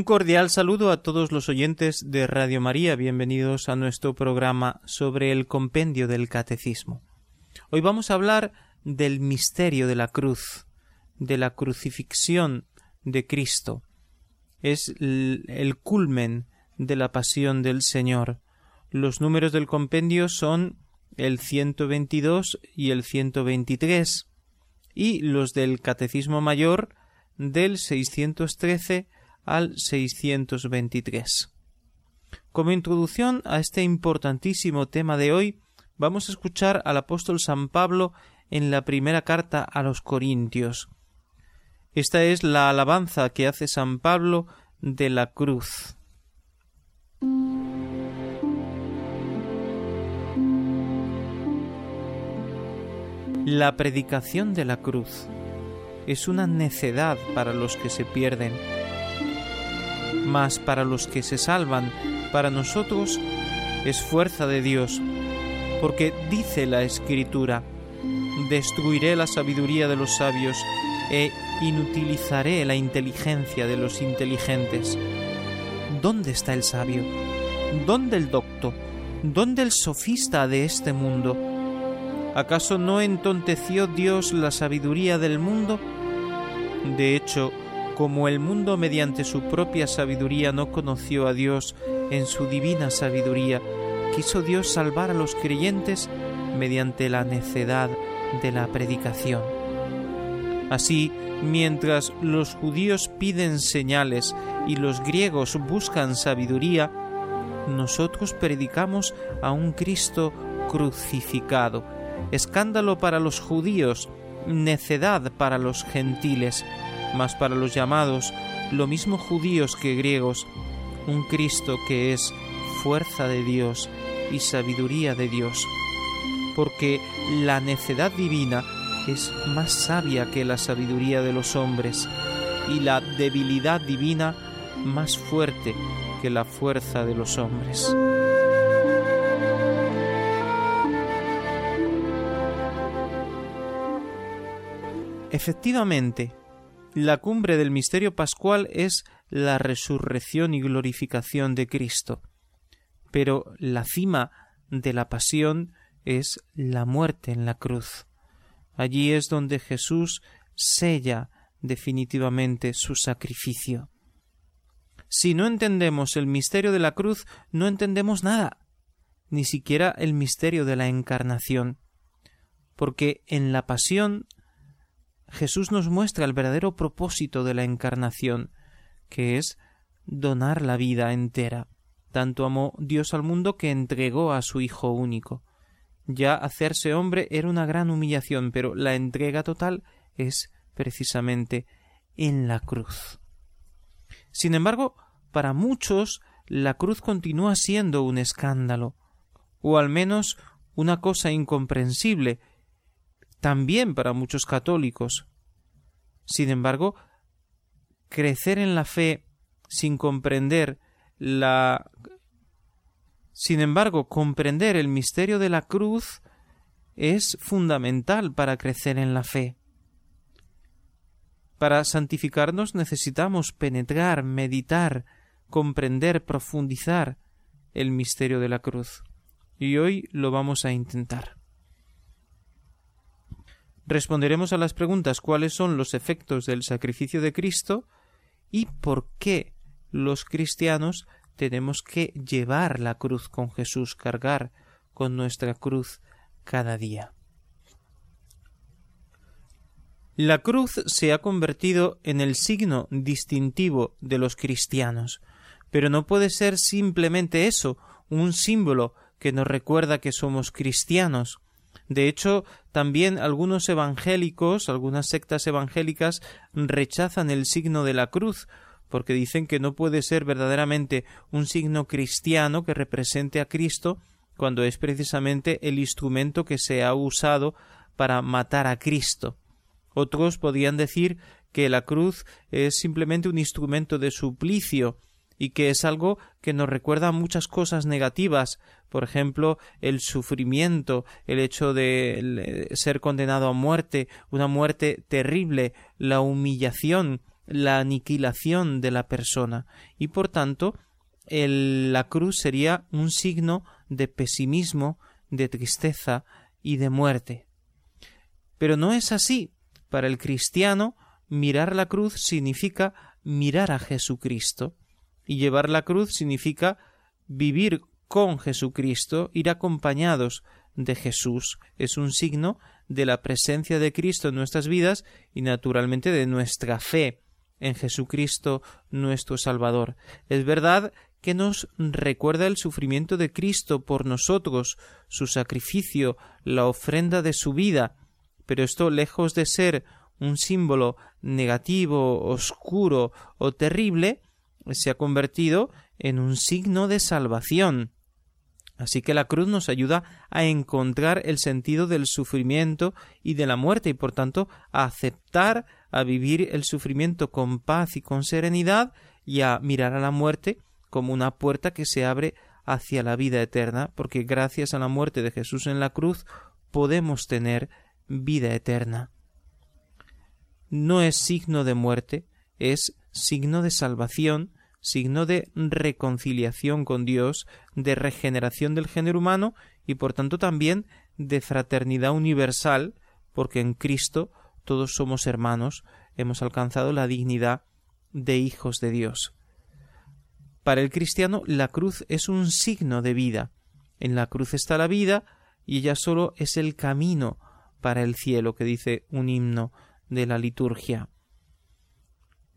Un cordial saludo a todos los oyentes de Radio María. Bienvenidos a nuestro programa sobre el compendio del Catecismo. Hoy vamos a hablar del misterio de la cruz, de la crucifixión de Cristo. Es el culmen de la pasión del Señor. Los números del compendio son el 122 y el 123 y los del Catecismo Mayor del 613 al 623. Como introducción a este importantísimo tema de hoy, vamos a escuchar al apóstol San Pablo en la primera carta a los Corintios. Esta es la alabanza que hace San Pablo de la cruz. La predicación de la cruz es una necedad para los que se pierden mas para los que se salvan, para nosotros es fuerza de Dios, porque dice la Escritura, destruiré la sabiduría de los sabios e inutilizaré la inteligencia de los inteligentes. ¿Dónde está el sabio? ¿Dónde el docto? ¿Dónde el sofista de este mundo? ¿Acaso no entonteció Dios la sabiduría del mundo? De hecho, como el mundo mediante su propia sabiduría no conoció a Dios en su divina sabiduría, quiso Dios salvar a los creyentes mediante la necedad de la predicación. Así, mientras los judíos piden señales y los griegos buscan sabiduría, nosotros predicamos a un Cristo crucificado, escándalo para los judíos, necedad para los gentiles, mas para los llamados, lo mismo judíos que griegos, un Cristo que es fuerza de Dios y sabiduría de Dios, porque la necedad divina es más sabia que la sabiduría de los hombres, y la debilidad divina más fuerte que la fuerza de los hombres. Efectivamente, la cumbre del misterio pascual es la resurrección y glorificación de Cristo. Pero la cima de la pasión es la muerte en la cruz. Allí es donde Jesús sella definitivamente su sacrificio. Si no entendemos el misterio de la cruz, no entendemos nada, ni siquiera el misterio de la encarnación, porque en la pasión Jesús nos muestra el verdadero propósito de la encarnación, que es donar la vida entera. Tanto amó Dios al mundo que entregó a su Hijo único. Ya hacerse hombre era una gran humillación, pero la entrega total es precisamente en la cruz. Sin embargo, para muchos la cruz continúa siendo un escándalo, o al menos una cosa incomprensible, también para muchos católicos. Sin embargo, crecer en la fe sin comprender la sin embargo, comprender el misterio de la cruz es fundamental para crecer en la fe. Para santificarnos necesitamos penetrar, meditar, comprender, profundizar el misterio de la cruz. Y hoy lo vamos a intentar. Responderemos a las preguntas cuáles son los efectos del sacrificio de Cristo y por qué los cristianos tenemos que llevar la cruz con Jesús, cargar con nuestra cruz cada día. La cruz se ha convertido en el signo distintivo de los cristianos, pero no puede ser simplemente eso, un símbolo que nos recuerda que somos cristianos. De hecho, también algunos evangélicos, algunas sectas evangélicas rechazan el signo de la cruz, porque dicen que no puede ser verdaderamente un signo cristiano que represente a Cristo cuando es precisamente el instrumento que se ha usado para matar a Cristo. Otros podían decir que la cruz es simplemente un instrumento de suplicio y que es algo que nos recuerda muchas cosas negativas, por ejemplo, el sufrimiento, el hecho de ser condenado a muerte, una muerte terrible, la humillación, la aniquilación de la persona, y por tanto la cruz sería un signo de pesimismo, de tristeza y de muerte. Pero no es así. Para el cristiano, mirar la cruz significa mirar a Jesucristo. Y llevar la cruz significa vivir con Jesucristo, ir acompañados de Jesús. Es un signo de la presencia de Cristo en nuestras vidas y naturalmente de nuestra fe en Jesucristo nuestro Salvador. Es verdad que nos recuerda el sufrimiento de Cristo por nosotros, su sacrificio, la ofrenda de su vida, pero esto lejos de ser un símbolo negativo, oscuro o terrible, se ha convertido en un signo de salvación. Así que la cruz nos ayuda a encontrar el sentido del sufrimiento y de la muerte y por tanto a aceptar, a vivir el sufrimiento con paz y con serenidad y a mirar a la muerte como una puerta que se abre hacia la vida eterna, porque gracias a la muerte de Jesús en la cruz podemos tener vida eterna. No es signo de muerte, es signo de salvación, signo de reconciliación con Dios, de regeneración del género humano y por tanto también de fraternidad universal, porque en Cristo todos somos hermanos, hemos alcanzado la dignidad de hijos de Dios. Para el cristiano la cruz es un signo de vida. En la cruz está la vida y ella solo es el camino para el cielo que dice un himno de la liturgia.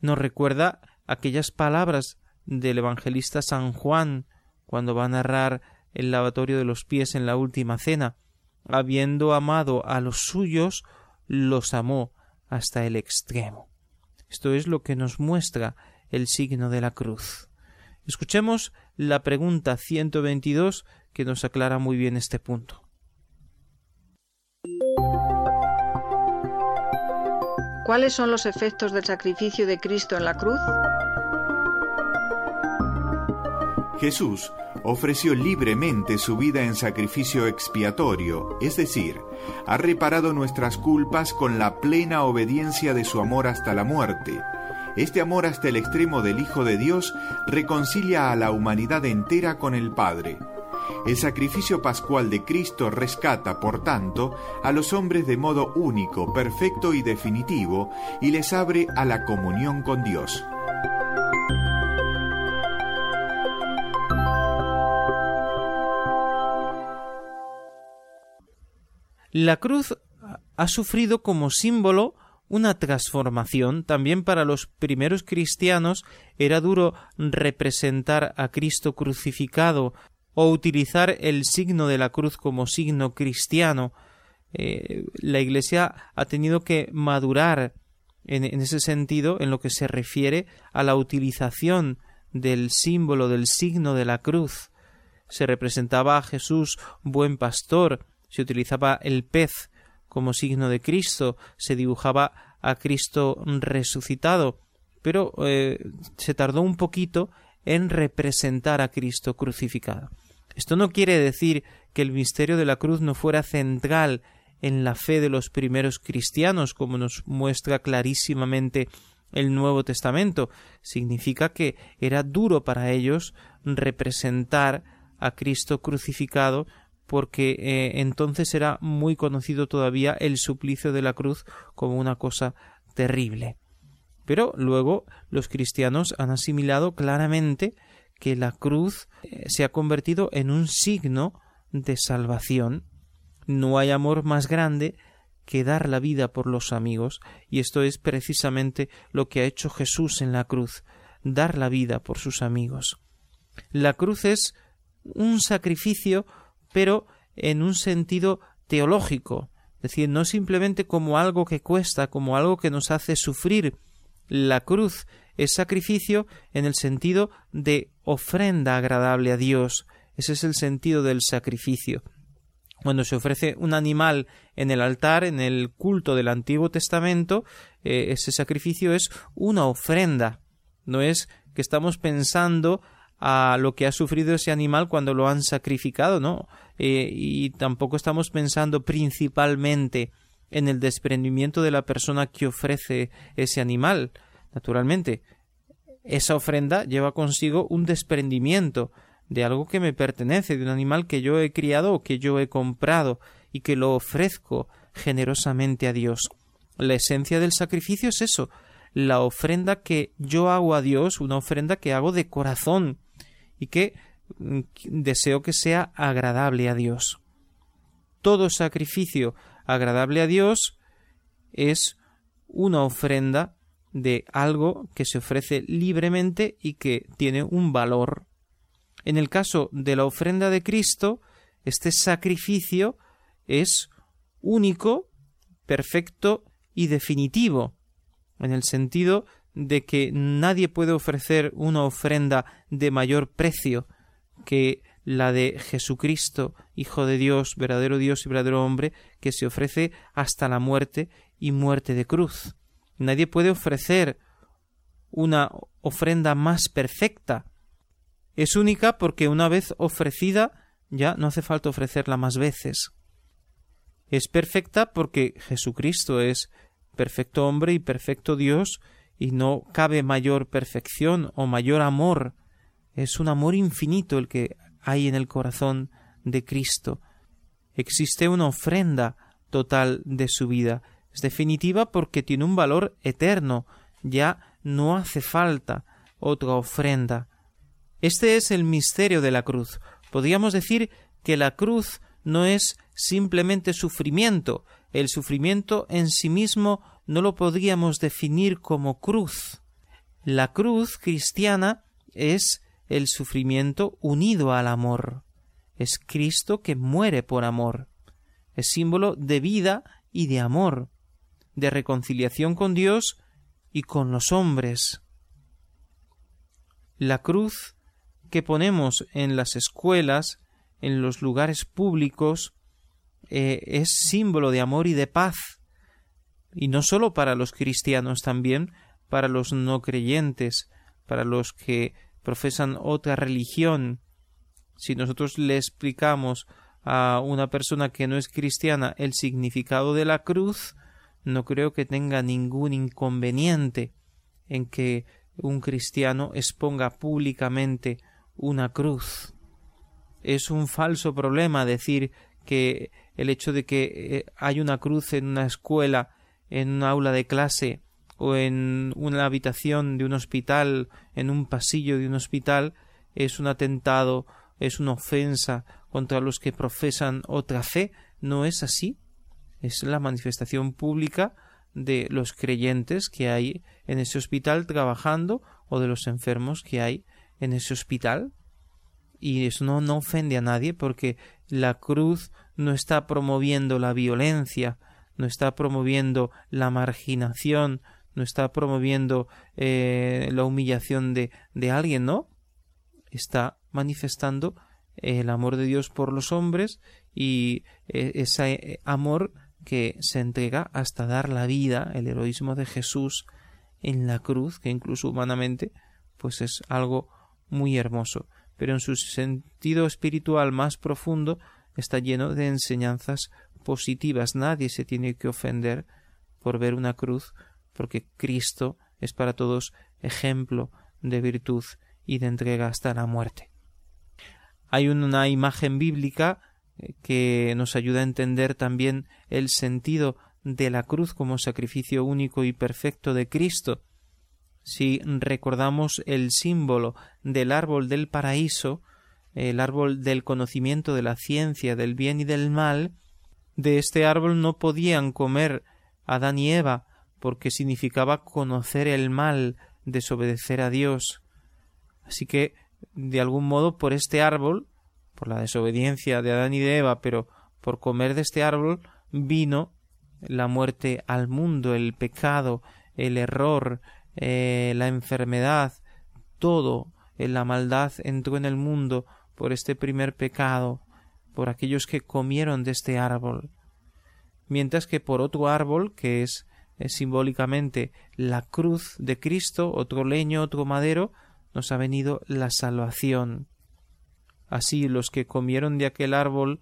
Nos recuerda aquellas palabras del evangelista San Juan cuando va a narrar el lavatorio de los pies en la última cena. Habiendo amado a los suyos, los amó hasta el extremo. Esto es lo que nos muestra el signo de la cruz. Escuchemos la pregunta 122 que nos aclara muy bien este punto. ¿Cuáles son los efectos del sacrificio de Cristo en la cruz? Jesús ofreció libremente su vida en sacrificio expiatorio, es decir, ha reparado nuestras culpas con la plena obediencia de su amor hasta la muerte este amor hasta el extremo del Hijo de Dios reconcilia a la humanidad entera con el Padre. El sacrificio pascual de Cristo rescata, por tanto, a los hombres de modo único, perfecto y definitivo, y les abre a la comunión con Dios. La cruz ha sufrido como símbolo una transformación. También para los primeros cristianos era duro representar a Cristo crucificado o utilizar el signo de la cruz como signo cristiano. Eh, la Iglesia ha tenido que madurar en, en ese sentido en lo que se refiere a la utilización del símbolo, del signo de la cruz. Se representaba a Jesús buen pastor, se utilizaba el pez como signo de Cristo, se dibujaba a Cristo resucitado, pero eh, se tardó un poquito en representar a Cristo crucificado. Esto no quiere decir que el misterio de la cruz no fuera central en la fe de los primeros cristianos, como nos muestra clarísimamente el Nuevo Testamento. Significa que era duro para ellos representar a Cristo crucificado porque eh, entonces era muy conocido todavía el suplicio de la cruz como una cosa terrible. Pero luego los cristianos han asimilado claramente que la cruz eh, se ha convertido en un signo de salvación. No hay amor más grande que dar la vida por los amigos, y esto es precisamente lo que ha hecho Jesús en la cruz, dar la vida por sus amigos. La cruz es un sacrificio pero en un sentido teológico, es decir, no simplemente como algo que cuesta, como algo que nos hace sufrir. La cruz es sacrificio en el sentido de ofrenda agradable a Dios. Ese es el sentido del sacrificio. Cuando se ofrece un animal en el altar, en el culto del Antiguo Testamento, eh, ese sacrificio es una ofrenda. No es que estamos pensando a lo que ha sufrido ese animal cuando lo han sacrificado, ¿no? Eh, y tampoco estamos pensando principalmente en el desprendimiento de la persona que ofrece ese animal. Naturalmente, esa ofrenda lleva consigo un desprendimiento de algo que me pertenece, de un animal que yo he criado o que yo he comprado y que lo ofrezco generosamente a Dios. La esencia del sacrificio es eso, la ofrenda que yo hago a Dios, una ofrenda que hago de corazón y que mm, deseo que sea agradable a Dios. Todo sacrificio agradable a Dios es una ofrenda de algo que se ofrece libremente y que tiene un valor. En el caso de la ofrenda de Cristo, este sacrificio es único, perfecto y definitivo, en el sentido de que nadie puede ofrecer una ofrenda de mayor precio que la de Jesucristo, Hijo de Dios, verdadero Dios y verdadero hombre, que se ofrece hasta la muerte y muerte de cruz. Nadie puede ofrecer una ofrenda más perfecta. Es única porque una vez ofrecida ya no hace falta ofrecerla más veces. Es perfecta porque Jesucristo es perfecto hombre y perfecto Dios y no cabe mayor perfección o mayor amor. Es un amor infinito el que hay en el corazón de Cristo. Existe una ofrenda total de su vida. Es definitiva porque tiene un valor eterno. Ya no hace falta otra ofrenda. Este es el misterio de la cruz. Podríamos decir que la cruz no es simplemente sufrimiento. El sufrimiento en sí mismo no lo podríamos definir como cruz. La cruz cristiana es el sufrimiento unido al amor. Es Cristo que muere por amor. Es símbolo de vida y de amor, de reconciliación con Dios y con los hombres. La cruz que ponemos en las escuelas, en los lugares públicos, eh, es símbolo de amor y de paz. Y no sólo para los cristianos, también para los no creyentes, para los que profesan otra religión, si nosotros le explicamos a una persona que no es cristiana el significado de la cruz, no creo que tenga ningún inconveniente en que un cristiano exponga públicamente una cruz. Es un falso problema decir que el hecho de que eh, hay una cruz en una escuela, en un aula de clase, o en una habitación de un hospital, en un pasillo de un hospital, es un atentado, es una ofensa contra los que profesan otra fe. No es así. Es la manifestación pública de los creyentes que hay en ese hospital trabajando o de los enfermos que hay en ese hospital. Y eso no, no ofende a nadie porque la cruz no está promoviendo la violencia, no está promoviendo la marginación, no está promoviendo eh, la humillación de, de alguien, ¿no? Está manifestando el amor de Dios por los hombres y eh, ese amor que se entrega hasta dar la vida, el heroísmo de Jesús en la cruz, que incluso humanamente, pues es algo muy hermoso, pero en su sentido espiritual más profundo está lleno de enseñanzas positivas. Nadie se tiene que ofender por ver una cruz porque Cristo es para todos ejemplo de virtud y de entrega hasta la muerte. Hay una imagen bíblica eh, que nos ayuda a entender también el sentido de la cruz como sacrificio único y perfecto de Cristo. Si recordamos el símbolo del árbol del paraíso, el árbol del conocimiento de la ciencia, del bien y del mal, de este árbol no podían comer Adán y Eva, porque significaba conocer el mal, desobedecer a Dios. Así que, de algún modo, por este árbol, por la desobediencia de Adán y de Eva, pero por comer de este árbol, vino la muerte al mundo, el pecado, el error, eh, la enfermedad, todo en la maldad entró en el mundo por este primer pecado, por aquellos que comieron de este árbol. Mientras que por otro árbol, que es, simbólicamente la cruz de Cristo, otro leño, otro madero, nos ha venido la salvación. Así los que comieron de aquel árbol,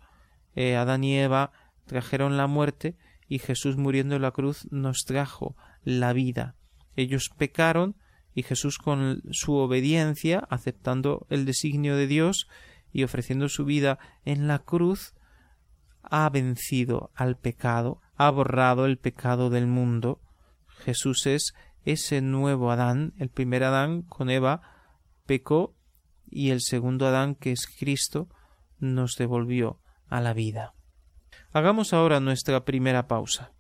eh, Adán y Eva, trajeron la muerte, y Jesús muriendo en la cruz nos trajo la vida. Ellos pecaron, y Jesús con su obediencia, aceptando el designio de Dios y ofreciendo su vida en la cruz, ha vencido al pecado, ha borrado el pecado del mundo. Jesús es ese nuevo Adán, el primer Adán con Eva pecó y el segundo Adán, que es Cristo, nos devolvió a la vida. Hagamos ahora nuestra primera pausa.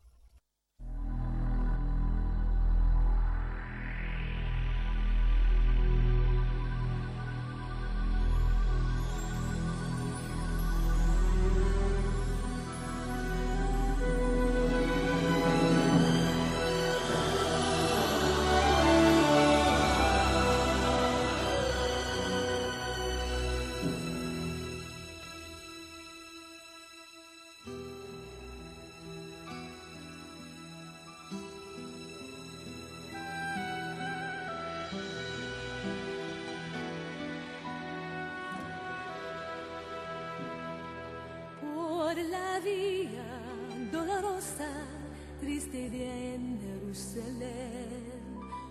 Triste día en Jerusalén.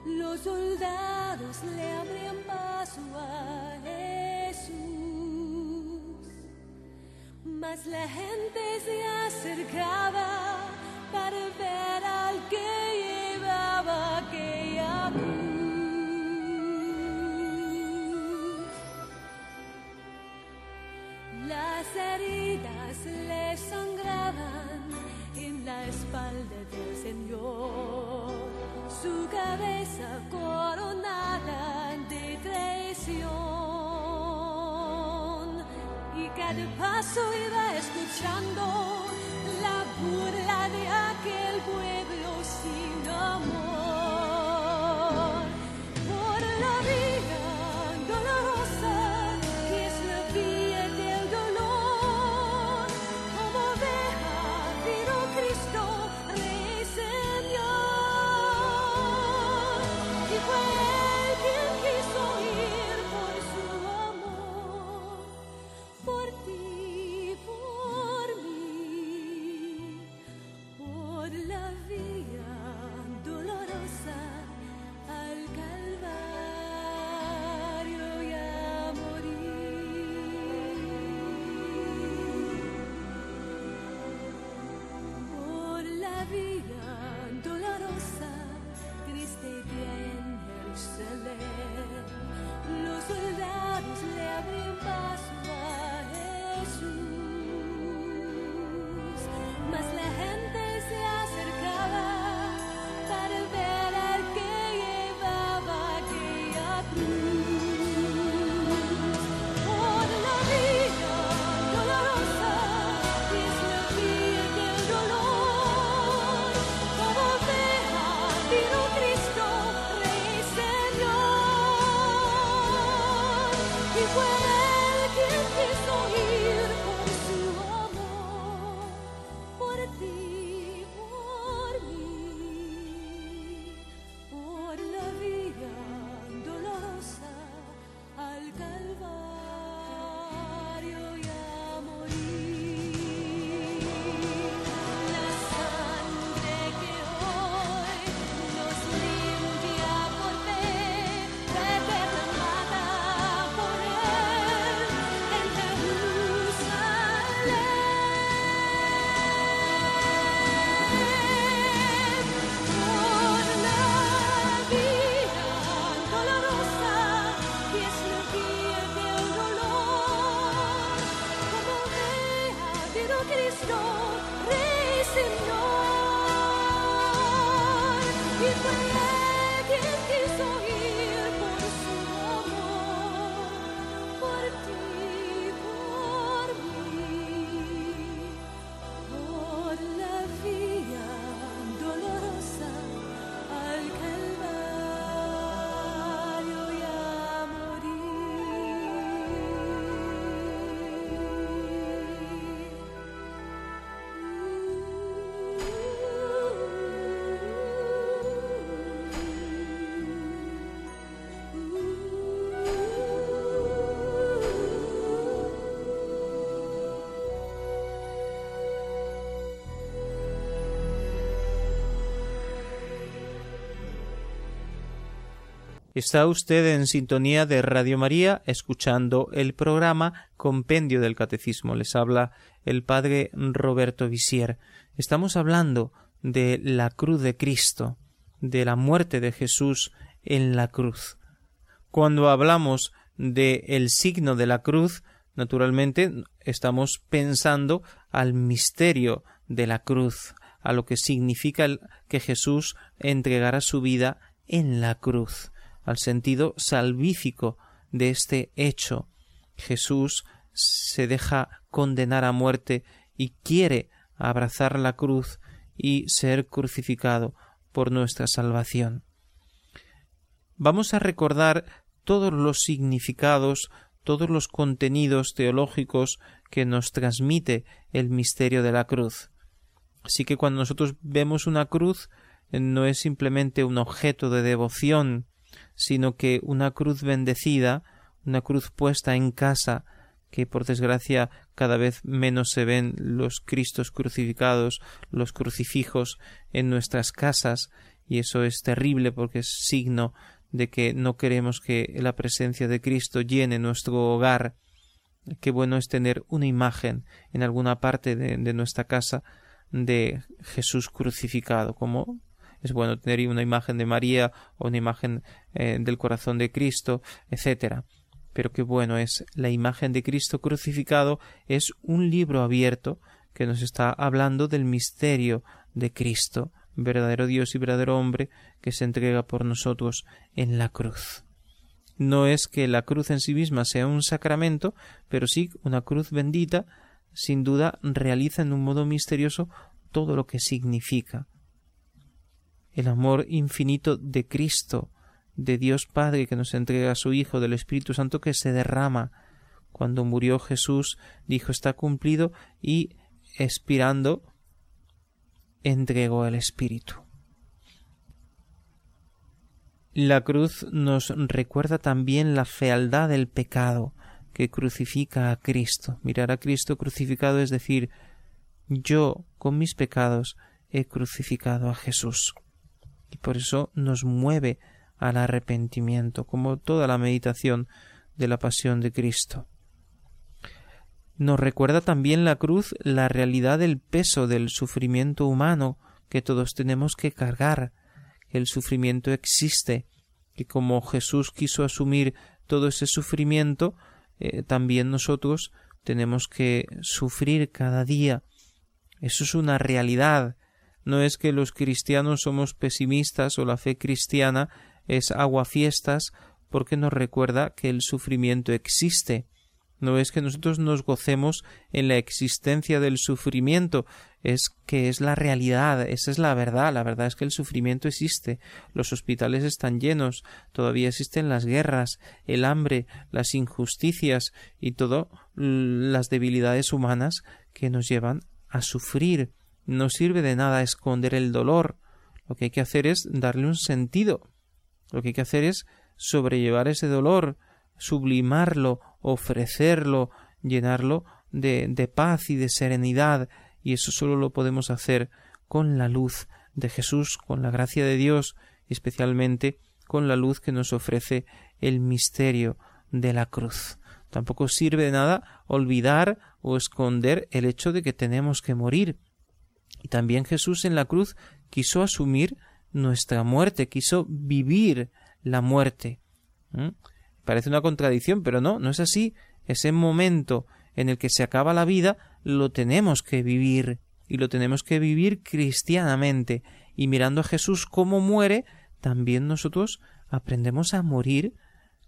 Los soldados le abrían paso a Jesús, mas la gente se acercaba paso iba Está usted en sintonía de Radio María escuchando el programa Compendio del Catecismo. Les habla el padre Roberto Visier. Estamos hablando de la cruz de Cristo, de la muerte de Jesús en la cruz. Cuando hablamos de el signo de la cruz, naturalmente estamos pensando al misterio de la cruz, a lo que significa que Jesús entregara su vida en la cruz al sentido salvífico de este hecho. Jesús se deja condenar a muerte y quiere abrazar la cruz y ser crucificado por nuestra salvación. Vamos a recordar todos los significados, todos los contenidos teológicos que nos transmite el misterio de la cruz. Así que cuando nosotros vemos una cruz, no es simplemente un objeto de devoción, sino que una cruz bendecida, una cruz puesta en casa, que por desgracia cada vez menos se ven los Cristos crucificados, los crucifijos en nuestras casas, y eso es terrible porque es signo de que no queremos que la presencia de Cristo llene nuestro hogar. Qué bueno es tener una imagen en alguna parte de, nuestra casa de Jesús crucificado, como es bueno tener una imagen de María o una imagen eh, del corazón de Cristo, etcétera. Pero qué bueno es la imagen de Cristo crucificado es un libro abierto que nos está hablando del misterio de Cristo, verdadero Dios y verdadero hombre que se entrega por nosotros en la cruz. No es que la cruz en sí misma sea un sacramento, pero sí una cruz bendita, sin duda realiza en un modo misterioso todo lo que significa el amor infinito de Cristo, de Dios Padre que nos entrega a su Hijo, del Espíritu Santo que se derrama. Cuando murió Jesús, dijo está cumplido y expirando entregó el Espíritu. La cruz nos recuerda también la fealdad del pecado que crucifica a Cristo. Mirar a Cristo crucificado es decir, yo con mis pecados he crucificado a Jesús y por eso nos mueve al arrepentimiento, como toda la meditación de la pasión de Cristo. Nos recuerda también la cruz la realidad del peso del sufrimiento humano que todos tenemos que cargar, el sufrimiento existe, que como Jesús quiso asumir todo ese sufrimiento, eh, también nosotros tenemos que sufrir cada día. Eso es una realidad no es que los cristianos somos pesimistas o la fe cristiana es aguafiestas porque nos recuerda que el sufrimiento existe. No es que nosotros nos gocemos en la existencia del sufrimiento, es que es la realidad, esa es la verdad, la verdad es que el sufrimiento existe, los hospitales están llenos, todavía existen las guerras, el hambre, las injusticias y todo las debilidades humanas que nos llevan a sufrir. No sirve de nada esconder el dolor. Lo que hay que hacer es darle un sentido. Lo que hay que hacer es sobrellevar ese dolor, sublimarlo, ofrecerlo, llenarlo de, de paz y de serenidad, y eso solo lo podemos hacer con la luz de Jesús, con la gracia de Dios, especialmente con la luz que nos ofrece el misterio de la cruz. Tampoco sirve de nada olvidar o esconder el hecho de que tenemos que morir, también Jesús en la cruz quiso asumir nuestra muerte, quiso vivir la muerte. Parece una contradicción, pero no, no es así. Ese momento en el que se acaba la vida lo tenemos que vivir y lo tenemos que vivir cristianamente. Y mirando a Jesús cómo muere, también nosotros aprendemos a morir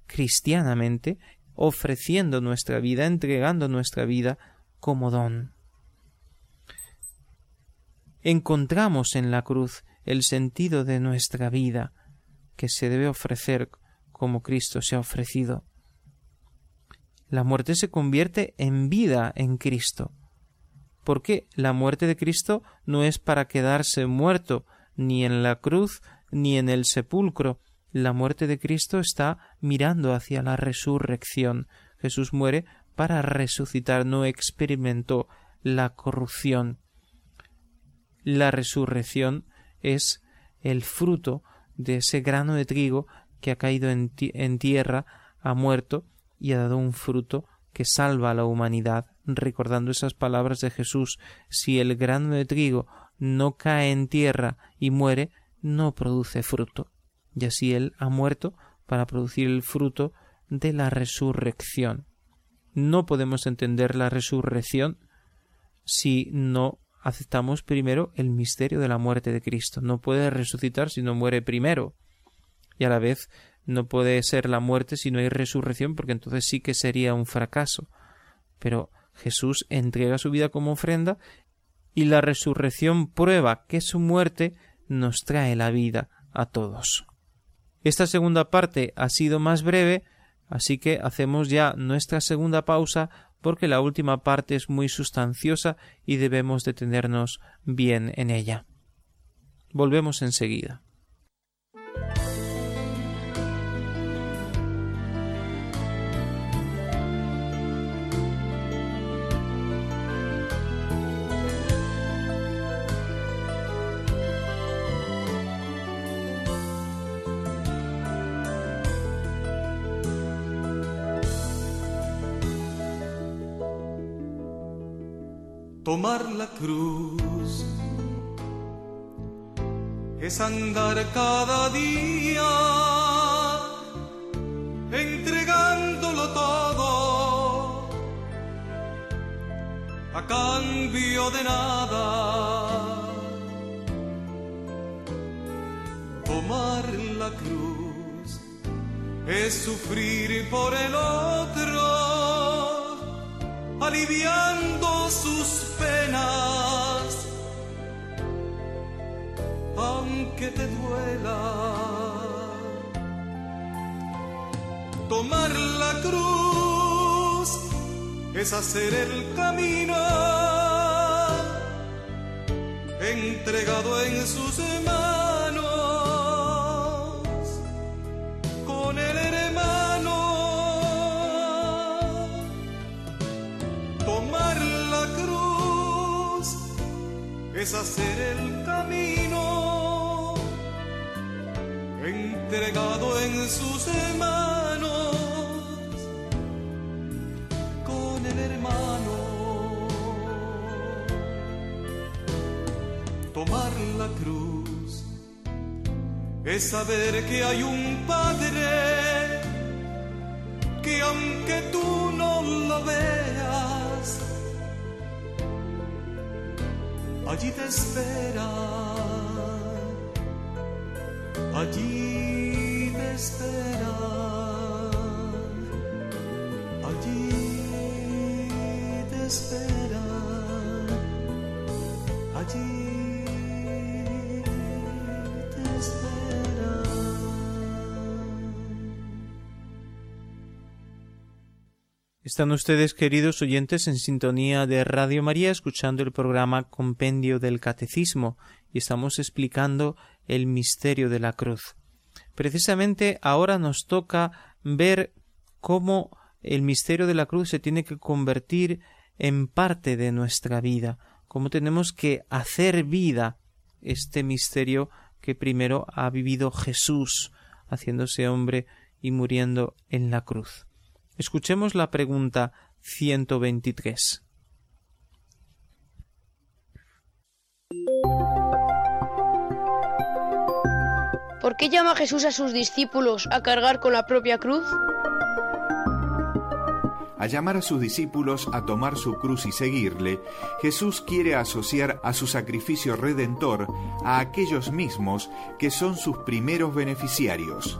cristianamente, ofreciendo nuestra vida, entregando nuestra vida como don encontramos en la cruz el sentido de nuestra vida que se debe ofrecer como Cristo se ha ofrecido. La muerte se convierte en vida en Cristo, porque la muerte de Cristo no es para quedarse muerto ni en la cruz ni en el sepulcro. La muerte de Cristo está mirando hacia la resurrección. Jesús muere para resucitar, no experimentó la corrupción la resurrección es el fruto de ese grano de trigo que ha caído en, tierra, ha muerto y ha dado un fruto que salva a la humanidad, recordando esas palabras de Jesús si el grano de trigo no cae en tierra y muere, no produce fruto. Y así Él ha muerto para producir el fruto de la resurrección. No podemos entender la resurrección si no aceptamos primero el misterio de la muerte de Cristo. No puede resucitar si no muere primero. Y a la vez no puede ser la muerte si no hay resurrección, porque entonces sí que sería un fracaso. Pero Jesús entrega su vida como ofrenda y la resurrección prueba que su muerte nos trae la vida a todos. Esta segunda parte ha sido más breve, así que hacemos ya nuestra segunda pausa porque la última parte es muy sustanciosa y debemos detenernos bien en ella. Volvemos enseguida. Tomar la cruz es andar cada día entregándolo todo a cambio de nada. Tomar la cruz es sufrir por el otro aliviando aunque te duela. Tomar la cruz es hacer el camino entregado en sus manos con el hermano. Tomar la cruz es hacer el camino entregado en sus manos con el hermano. Tomar la cruz es saber que hay un Padre que aunque tú no lo veas, allí te espera, allí Están ustedes, queridos oyentes, en sintonía de Radio María, escuchando el programa Compendio del Catecismo, y estamos explicando el misterio de la cruz. Precisamente ahora nos toca ver cómo el misterio de la cruz se tiene que convertir en parte de nuestra vida, cómo tenemos que hacer vida este misterio que primero ha vivido Jesús, haciéndose hombre y muriendo en la cruz. Escuchemos la pregunta 123. ¿Por qué llama Jesús a sus discípulos a cargar con la propia cruz? Al llamar a sus discípulos a tomar su cruz y seguirle, Jesús quiere asociar a su sacrificio redentor a aquellos mismos que son sus primeros beneficiarios.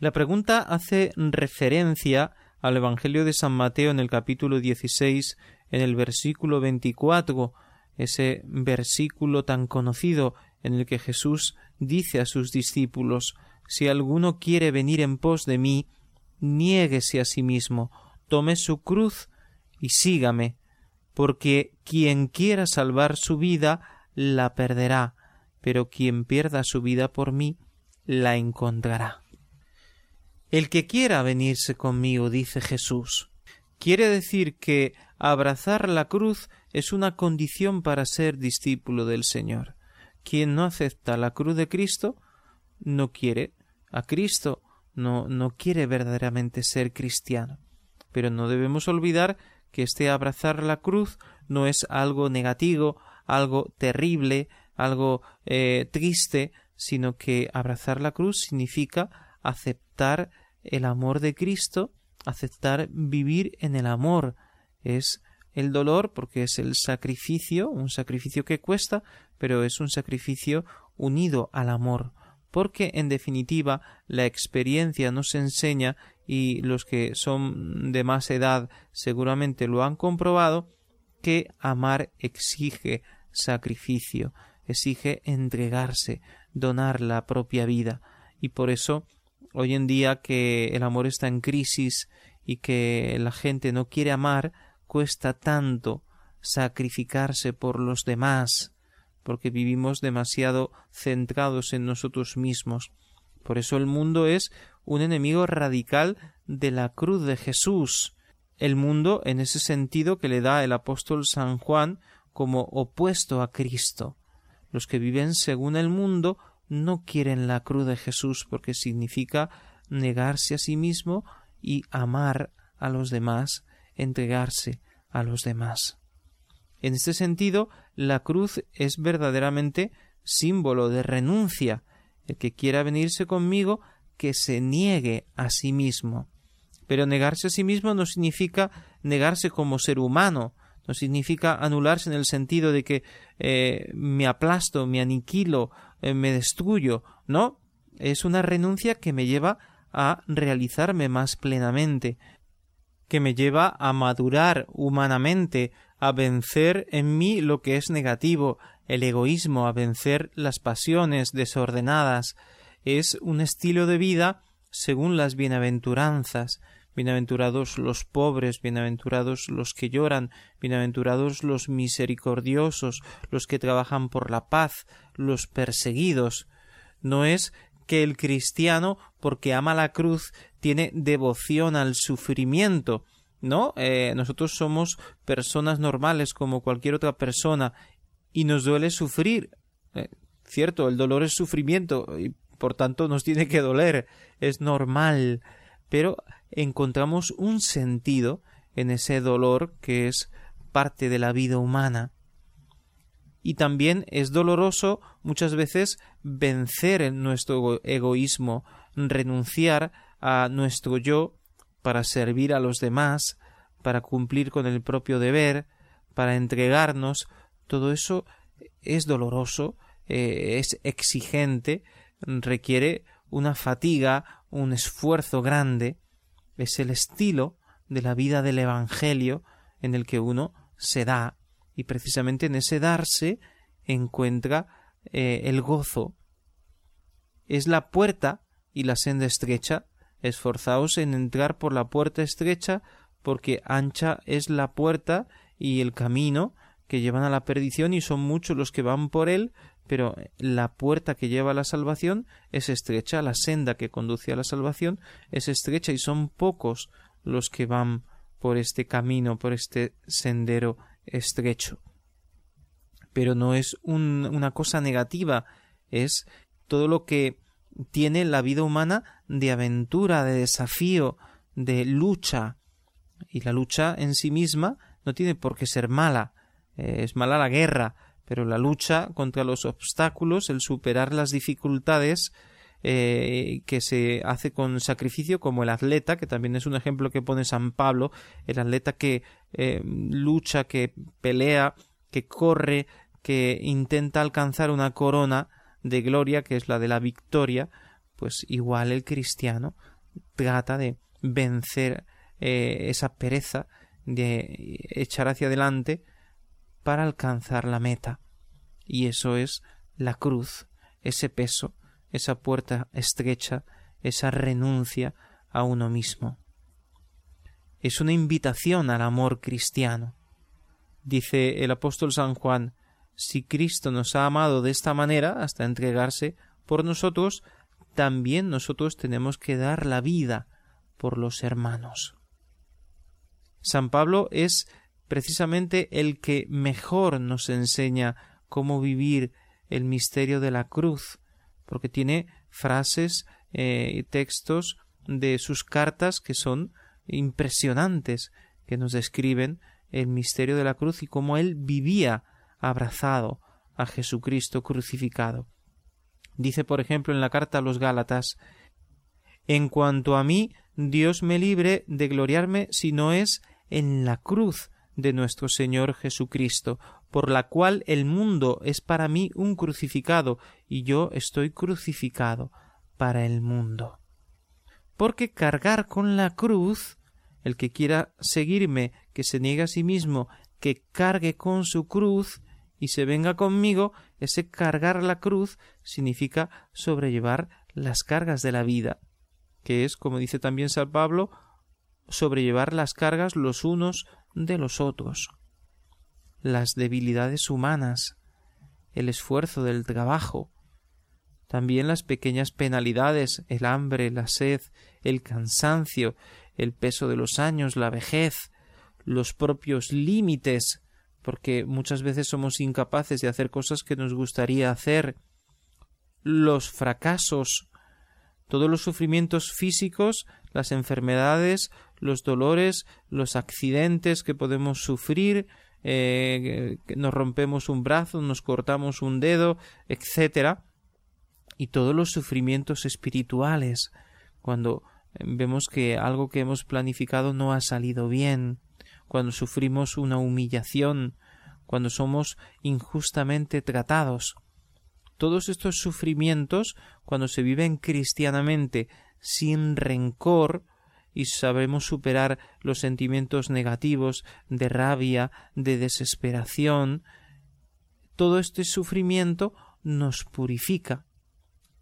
La pregunta hace referencia al Evangelio de San Mateo en el capítulo 16, en el versículo 24, ese versículo tan conocido en el que Jesús dice a sus discípulos Si alguno quiere venir en pos de mí, niéguese a sí mismo, tome su cruz y sígame, porque quien quiera salvar su vida la perderá, pero quien pierda su vida por mí la encontrará. El que quiera venirse conmigo, dice Jesús, Quiere decir que abrazar la cruz es una condición para ser discípulo del Señor. Quien no acepta la cruz de Cristo no quiere a Cristo, no, no quiere verdaderamente ser cristiano. Pero no debemos olvidar que este abrazar la cruz no es algo negativo, algo terrible, algo eh, triste, sino que abrazar la cruz significa aceptar el amor de Cristo, aceptar vivir en el amor. Es el dolor porque es el sacrificio, un sacrificio que cuesta, pero es un sacrificio unido al amor, porque en definitiva la experiencia nos enseña y los que son de más edad seguramente lo han comprobado que amar exige sacrificio, exige entregarse, donar la propia vida y por eso hoy en día que el amor está en crisis y que la gente no quiere amar, cuesta tanto sacrificarse por los demás, porque vivimos demasiado centrados en nosotros mismos. Por eso el mundo es un enemigo radical de la cruz de Jesús. El mundo, en ese sentido que le da el apóstol San Juan como opuesto a Cristo. Los que viven según el mundo no quieren la cruz de Jesús porque significa negarse a sí mismo y amar a los demás, entregarse a los demás. En este sentido, la cruz es verdaderamente símbolo de renuncia. El que quiera venirse conmigo, que se niegue a sí mismo. Pero negarse a sí mismo no significa negarse como ser humano, no significa anularse en el sentido de que eh, me aplasto, me aniquilo, eh, me destruyo. No, es una renuncia que me lleva a realizarme más plenamente, que me lleva a madurar humanamente, a vencer en mí lo que es negativo, el egoísmo, a vencer las pasiones desordenadas. Es un estilo de vida según las bienaventuranzas. Bienaventurados los pobres, bienaventurados los que lloran, bienaventurados los misericordiosos, los que trabajan por la paz, los perseguidos. No es que el cristiano, porque ama la cruz, tiene devoción al sufrimiento. No, eh, nosotros somos personas normales como cualquier otra persona y nos duele sufrir. Eh, cierto, el dolor es sufrimiento y por tanto nos tiene que doler, es normal, pero encontramos un sentido en ese dolor que es parte de la vida humana. Y también es doloroso muchas veces vencer en nuestro egoísmo, renunciar a nuestro yo para servir a los demás, para cumplir con el propio deber, para entregarnos, todo eso es doloroso, eh, es exigente, requiere una fatiga, un esfuerzo grande, es el estilo de la vida del Evangelio en el que uno se da y precisamente en ese darse encuentra eh, el gozo. Es la puerta y la senda estrecha. Esforzaos en entrar por la puerta estrecha, porque ancha es la puerta y el camino que llevan a la perdición y son muchos los que van por él, pero la puerta que lleva a la salvación es estrecha, la senda que conduce a la salvación es estrecha y son pocos los que van por este camino, por este sendero estrecho. Pero no es un, una cosa negativa, es todo lo que tiene la vida humana de aventura, de desafío, de lucha. Y la lucha en sí misma no tiene por qué ser mala. Eh, es mala la guerra, pero la lucha contra los obstáculos, el superar las dificultades, eh, que se hace con sacrificio, como el atleta, que también es un ejemplo que pone San Pablo, el atleta que eh, lucha, que pelea, que corre, que intenta alcanzar una corona de gloria, que es la de la victoria, pues igual el cristiano trata de vencer eh, esa pereza, de echar hacia adelante para alcanzar la meta. Y eso es la cruz, ese peso esa puerta estrecha, esa renuncia a uno mismo. Es una invitación al amor cristiano. Dice el apóstol San Juan, si Cristo nos ha amado de esta manera hasta entregarse por nosotros, también nosotros tenemos que dar la vida por los hermanos. San Pablo es precisamente el que mejor nos enseña cómo vivir el misterio de la cruz, porque tiene frases eh, y textos de sus cartas que son impresionantes, que nos describen el misterio de la cruz y cómo él vivía abrazado a Jesucristo crucificado. Dice, por ejemplo, en la carta a los Gálatas En cuanto a mí, Dios me libre de gloriarme si no es en la cruz de nuestro Señor Jesucristo, por la cual el mundo es para mí un crucificado y yo estoy crucificado para el mundo. Porque cargar con la cruz, el que quiera seguirme, que se niegue a sí mismo, que cargue con su cruz y se venga conmigo, ese cargar la cruz significa sobrellevar las cargas de la vida, que es, como dice también San Pablo, sobrellevar las cargas los unos de los otros, las debilidades humanas, el esfuerzo del trabajo, también las pequeñas penalidades, el hambre, la sed, el cansancio, el peso de los años, la vejez, los propios límites, porque muchas veces somos incapaces de hacer cosas que nos gustaría hacer, los fracasos, todos los sufrimientos físicos, las enfermedades, los dolores, los accidentes que podemos sufrir, eh, nos rompemos un brazo, nos cortamos un dedo, etcétera, y todos los sufrimientos espirituales, cuando vemos que algo que hemos planificado no ha salido bien, cuando sufrimos una humillación, cuando somos injustamente tratados. Todos estos sufrimientos, cuando se viven cristianamente sin rencor, y sabemos superar los sentimientos negativos de rabia, de desesperación, todo este sufrimiento nos purifica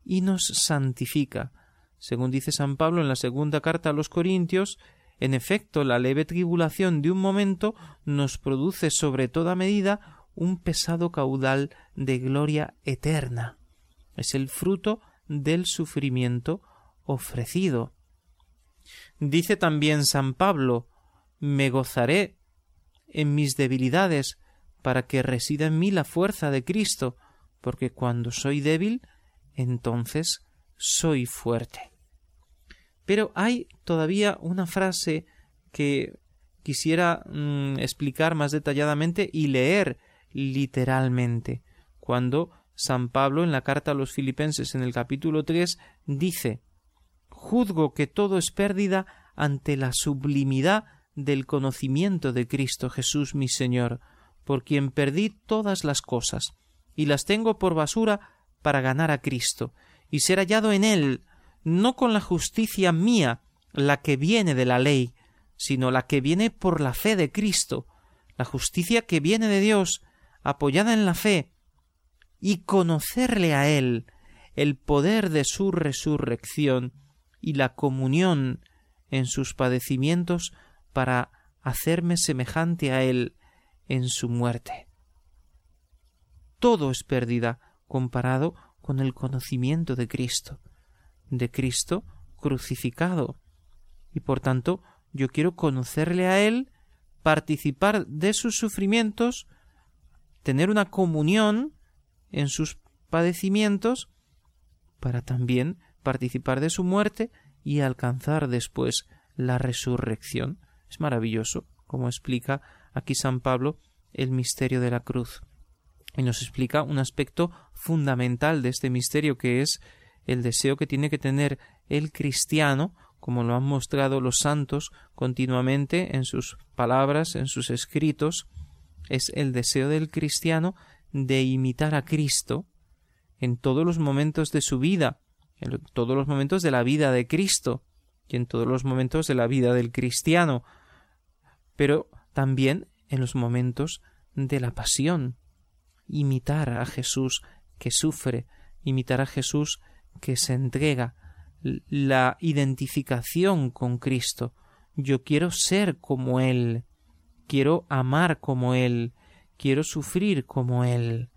y nos santifica. Según dice San Pablo en la segunda carta a los Corintios, en efecto, la leve tribulación de un momento nos produce sobre toda medida un pesado caudal de gloria eterna. Es el fruto del sufrimiento ofrecido. Dice también San Pablo Me gozaré en mis debilidades para que resida en mí la fuerza de Cristo, porque cuando soy débil, entonces soy fuerte. Pero hay todavía una frase que quisiera mm, explicar más detalladamente y leer literalmente, cuando San Pablo en la carta a los filipenses en el capítulo 3 dice Juzgo que todo es pérdida ante la sublimidad del conocimiento de Cristo Jesús mi Señor, por quien perdí todas las cosas, y las tengo por basura para ganar a Cristo, y ser hallado en Él, no con la justicia mía, la que viene de la ley, sino la que viene por la fe de Cristo, la justicia que viene de Dios, apoyada en la fe, y conocerle a Él, el poder de su resurrección y la comunión en sus padecimientos para hacerme semejante a Él en su muerte. Todo es pérdida comparado con el conocimiento de Cristo de Cristo crucificado. Y por tanto, yo quiero conocerle a Él, participar de sus sufrimientos, tener una comunión en sus padecimientos, para también participar de su muerte y alcanzar después la resurrección. Es maravilloso, como explica aquí San Pablo el misterio de la cruz. Y nos explica un aspecto fundamental de este misterio que es el deseo que tiene que tener el cristiano, como lo han mostrado los santos continuamente en sus palabras, en sus escritos, es el deseo del cristiano de imitar a Cristo en todos los momentos de su vida, en todos los momentos de la vida de Cristo y en todos los momentos de la vida del cristiano, pero también en los momentos de la pasión, imitar a Jesús que sufre, imitar a Jesús que se entrega, la identificación con Cristo. Yo quiero ser como Él, quiero amar como Él, quiero sufrir como Él.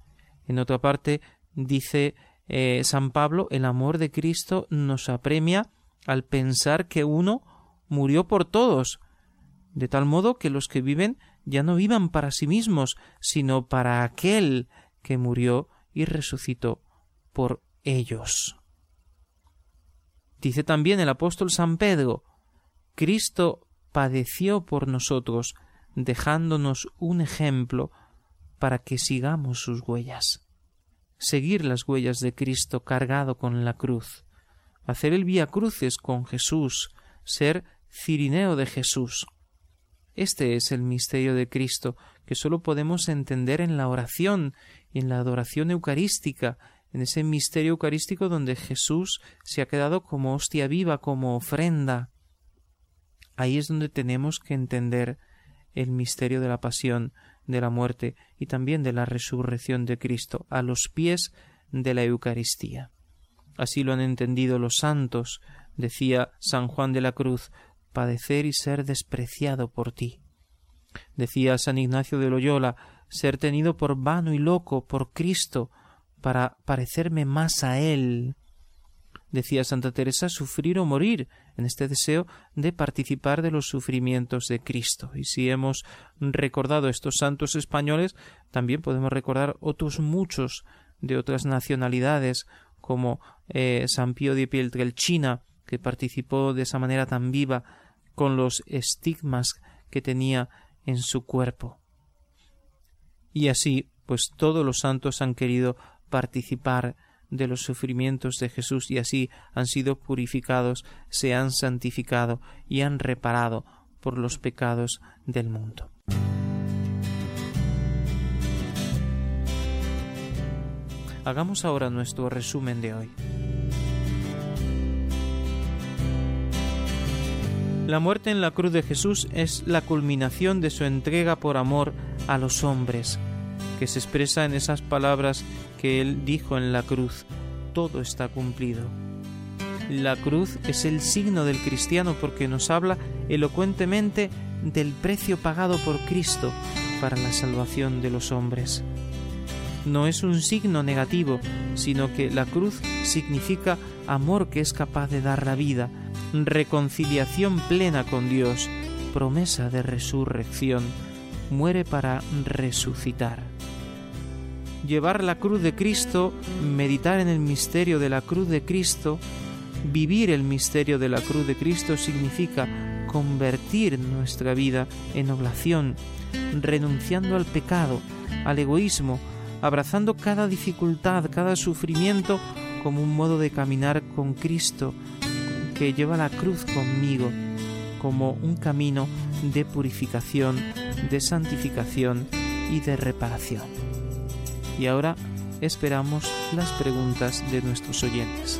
En otra parte dice eh, San Pablo, el amor de Cristo nos apremia al pensar que uno murió por todos, de tal modo que los que viven ya no vivan para sí mismos, sino para aquel que murió y resucitó por ellos. Dice también el apóstol San Pedro, Cristo padeció por nosotros, dejándonos un ejemplo para que sigamos sus huellas. Seguir las huellas de Cristo cargado con la cruz, hacer el vía cruces con Jesús, ser cirineo de Jesús. Este es el misterio de Cristo que sólo podemos entender en la oración y en la adoración eucarística, en ese misterio eucarístico donde Jesús se ha quedado como hostia viva, como ofrenda. Ahí es donde tenemos que entender el misterio de la pasión, de la muerte y también de la resurrección de Cristo, a los pies de la Eucaristía. Así lo han entendido los santos, decía San Juan de la Cruz, padecer y ser despreciado por ti. Decía San Ignacio de Loyola, ser tenido por vano y loco por Cristo, para parecerme más a Él. Decía Santa Teresa, sufrir o morir, en este deseo de participar de los sufrimientos de Cristo. Y si hemos recordado estos santos españoles, también podemos recordar otros muchos de otras nacionalidades, como eh, San Pío de Pietrelcina, que participó de esa manera tan viva con los estigmas que tenía en su cuerpo. Y así, pues todos los santos han querido participar de los sufrimientos de Jesús y así han sido purificados, se han santificado y han reparado por los pecados del mundo. Hagamos ahora nuestro resumen de hoy. La muerte en la cruz de Jesús es la culminación de su entrega por amor a los hombres, que se expresa en esas palabras que él dijo en la cruz, todo está cumplido. La cruz es el signo del cristiano porque nos habla elocuentemente del precio pagado por Cristo para la salvación de los hombres. No es un signo negativo, sino que la cruz significa amor que es capaz de dar la vida, reconciliación plena con Dios, promesa de resurrección, muere para resucitar. Llevar la cruz de Cristo, meditar en el misterio de la cruz de Cristo, vivir el misterio de la cruz de Cristo significa convertir nuestra vida en oblación, renunciando al pecado, al egoísmo, abrazando cada dificultad, cada sufrimiento como un modo de caminar con Cristo, que lleva la cruz conmigo, como un camino de purificación, de santificación y de reparación. Y ahora esperamos las preguntas de nuestros oyentes.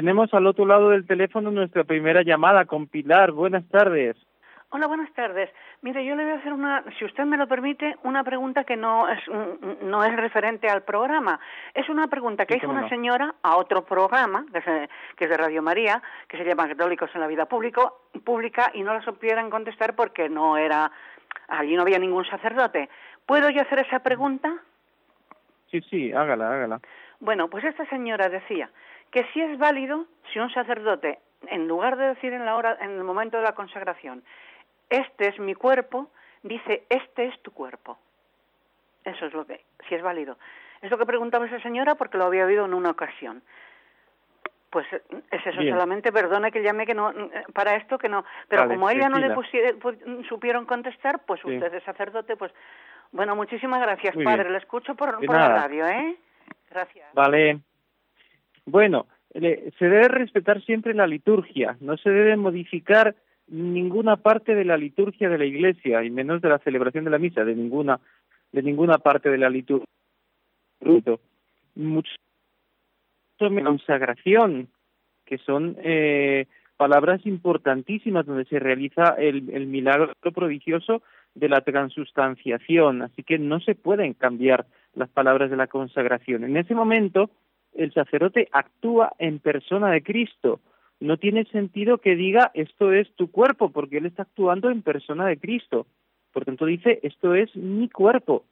Tenemos al otro lado del teléfono nuestra primera llamada con Pilar. Buenas tardes. Hola, buenas tardes. Mire, yo le voy a hacer una, si usted me lo permite, una pregunta que no es no es referente al programa. Es una pregunta que Sí, hizo una no. señora a otro programa, que es, de- que es de Radio María, que se llama Católicos en la Vida Público, Pública, y no la supieran contestar porque no era, allí no había ningún sacerdote. ¿Puedo yo hacer esa pregunta? Sí, sí, hágala, hágala. Bueno, pues esta señora decía que si es válido si un sacerdote, en lugar de decir en la hora, en el momento de la consagración, este es mi cuerpo, dice este es tu cuerpo. Eso es lo que, si es válido. Es lo que preguntaba esa señora porque lo había oído en una ocasión. Pues es eso Bien. solamente, perdone que llame que no, para esto que no, pero Vale, como ella no le supieron contestar, pues Sí. usted es sacerdote, pues bueno, muchísimas gracias, Muy padre, bien. le escucho por, por la radio, ¿eh? Gracias. Vale. Bueno, se debe respetar siempre la liturgia. No se debe modificar ninguna parte de la liturgia de la Iglesia, y menos de la celebración de la misa, de ninguna, de ninguna parte de la liturgia. Mucho de consagración, que son eh, palabras importantísimas donde se realiza el, el milagro prodigioso de la transustanciación, así que no se pueden cambiar las palabras de la consagración. En ese momento, el sacerdote actúa en persona de Cristo. No tiene sentido que diga esto es tu cuerpo, porque él está actuando en persona de Cristo. Por tanto, dice esto es mi cuerpo,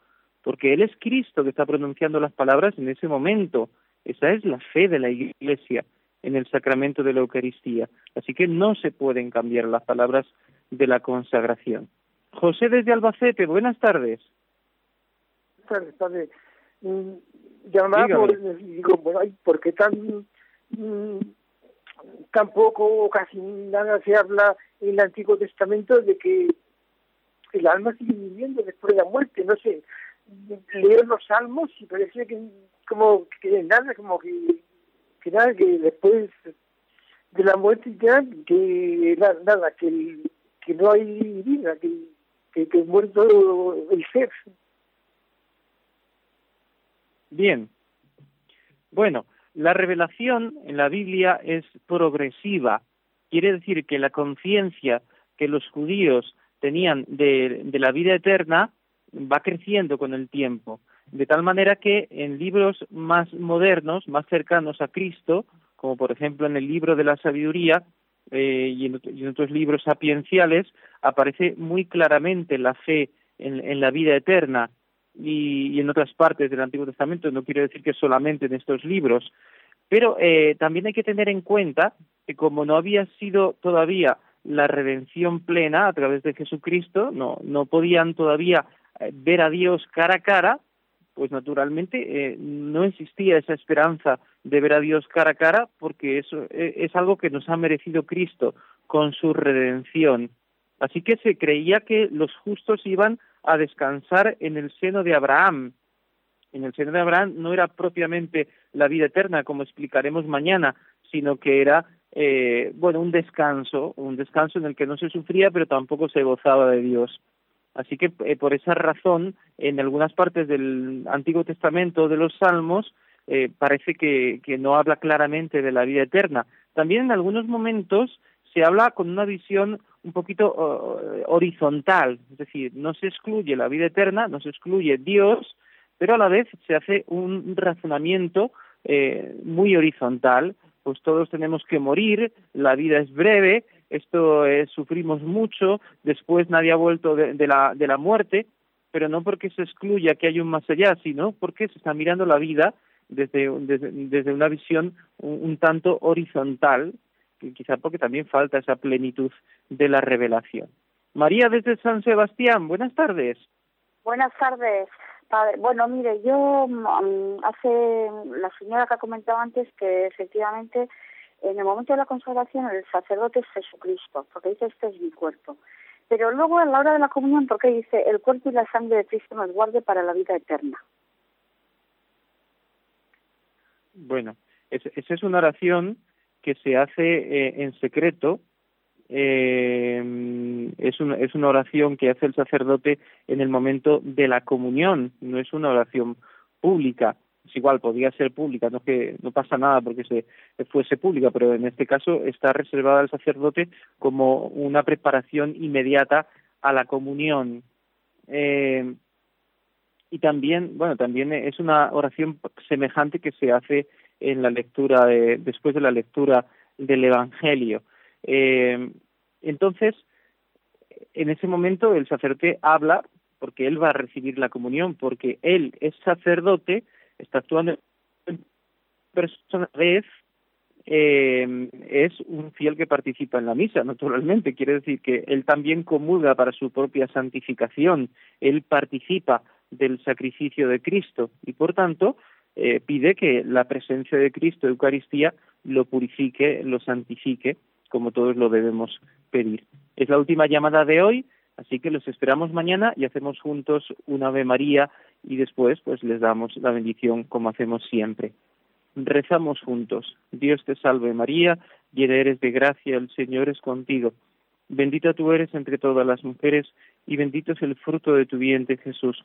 porque él es Cristo que está pronunciando las palabras en ese momento. Esa es la fe de la Iglesia en el sacramento de la Eucaristía. Así que no se pueden cambiar las palabras de la consagración. José desde Albacete, buenas tardes. tardes, padre. Dígame. por, digo, bueno, ¿por qué tan, mm, tan poco o casi nada se habla en el Antiguo Testamento de que el alma sigue viviendo después de la muerte? No sé, leo los salmos y parece que como que nada, como que, que nada, que después de la muerte ya, que na- nada, que, que no hay vida, que, que, que es muerto el ser. Bien. Bueno, la revelación en la Biblia es progresiva. Quiere decir que la conciencia que los judíos tenían de, la vida eterna va creciendo con el tiempo. De tal manera que en libros más modernos, más cercanos a Cristo, como por ejemplo en el libro de la sabiduría eh, y, en, otros libros sapienciales, aparece muy claramente la fe en la vida eterna y, y en otras partes del Antiguo Testamento, no quiero decir que solamente en estos libros, pero eh, también hay que tener en cuenta que como no había sido todavía la redención plena a través de Jesucristo, no, no podían todavía eh, ver a Dios cara a cara, pues naturalmente eh, no existía esa esperanza de ver a Dios cara a cara porque eso eh, es algo que nos ha merecido Cristo con su redención. Así que se creía que los justos iban a descansar en el seno de Abraham. En el seno de Abraham no era propiamente la vida eterna, como explicaremos mañana, sino que era eh, bueno un descanso, un descanso en el que no se sufría, pero tampoco se gozaba de Dios. Así que eh, por esa razón, en algunas partes del Antiguo Testamento de los Salmos eh, parece que, que no habla claramente de la vida eterna. También en algunos momentos se habla con una visión un poquito horizontal, es decir, no se excluye la vida eterna, no se excluye Dios, pero a la vez se hace un razonamiento eh, muy horizontal, pues todos tenemos que morir, la vida es breve, esto eh, sufrimos mucho, después nadie ha vuelto de, de, la, de la muerte, pero no porque se excluya que hay un más allá, sino porque se está mirando la vida desde, desde, desde una visión un tanto horizontal quizá porque también falta esa plenitud de la revelación. María desde San Sebastián, buenas tardes. Buenas tardes, padre. Bueno, mire, yo mm, hace la señora que ha comentado antes que efectivamente en el momento de la consagración el sacerdote es Jesucristo, porque dice este es mi cuerpo. Pero luego a la hora de la comunión, porque dice el cuerpo y la sangre de Cristo nos guarde para la vida eterna. Bueno, es- esa es una oración que se hace eh, en secreto. eh, es, una, oración que hace el sacerdote en el momento de la comunión, no es una oración pública. Es igual, podría ser pública, no que no pasa nada porque se fuese pública, pero en este caso está reservada al sacerdote como una preparación inmediata a la comunión. Eh, y también, bueno, también es una oración semejante que se hace en la lectura, de, después de la lectura del Evangelio. Eh, entonces, en ese momento el sacerdote habla porque él va a recibir la comunión, porque él es sacerdote, está actuando en persona vez eh, es un fiel que participa en la misa, naturalmente. Quiere decir que él también comulga para su propia santificación, él participa del sacrificio de Cristo y por tanto eh, pide que la presencia de Cristo, Eucaristía, lo purifique, lo santifique, como todos lo debemos pedir. Es la última llamada de hoy, así que los esperamos mañana y hacemos juntos una Ave María y después pues les damos la bendición como hacemos siempre. Rezamos juntos. Dios te salve María, llena eres de gracia, el Señor es contigo. Bendita tú eres entre todas las mujeres y bendito es el fruto de tu vientre Jesús.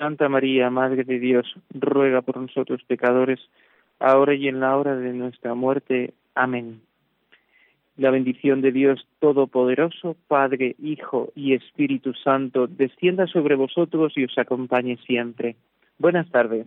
Santa María, Madre de Dios, ruega por nosotros pecadores, ahora y en la hora de nuestra muerte. Amén. La bendición de Dios Todopoderoso, Padre, Hijo y Espíritu Santo, descienda sobre vosotros y os acompañe siempre. Buenas tardes.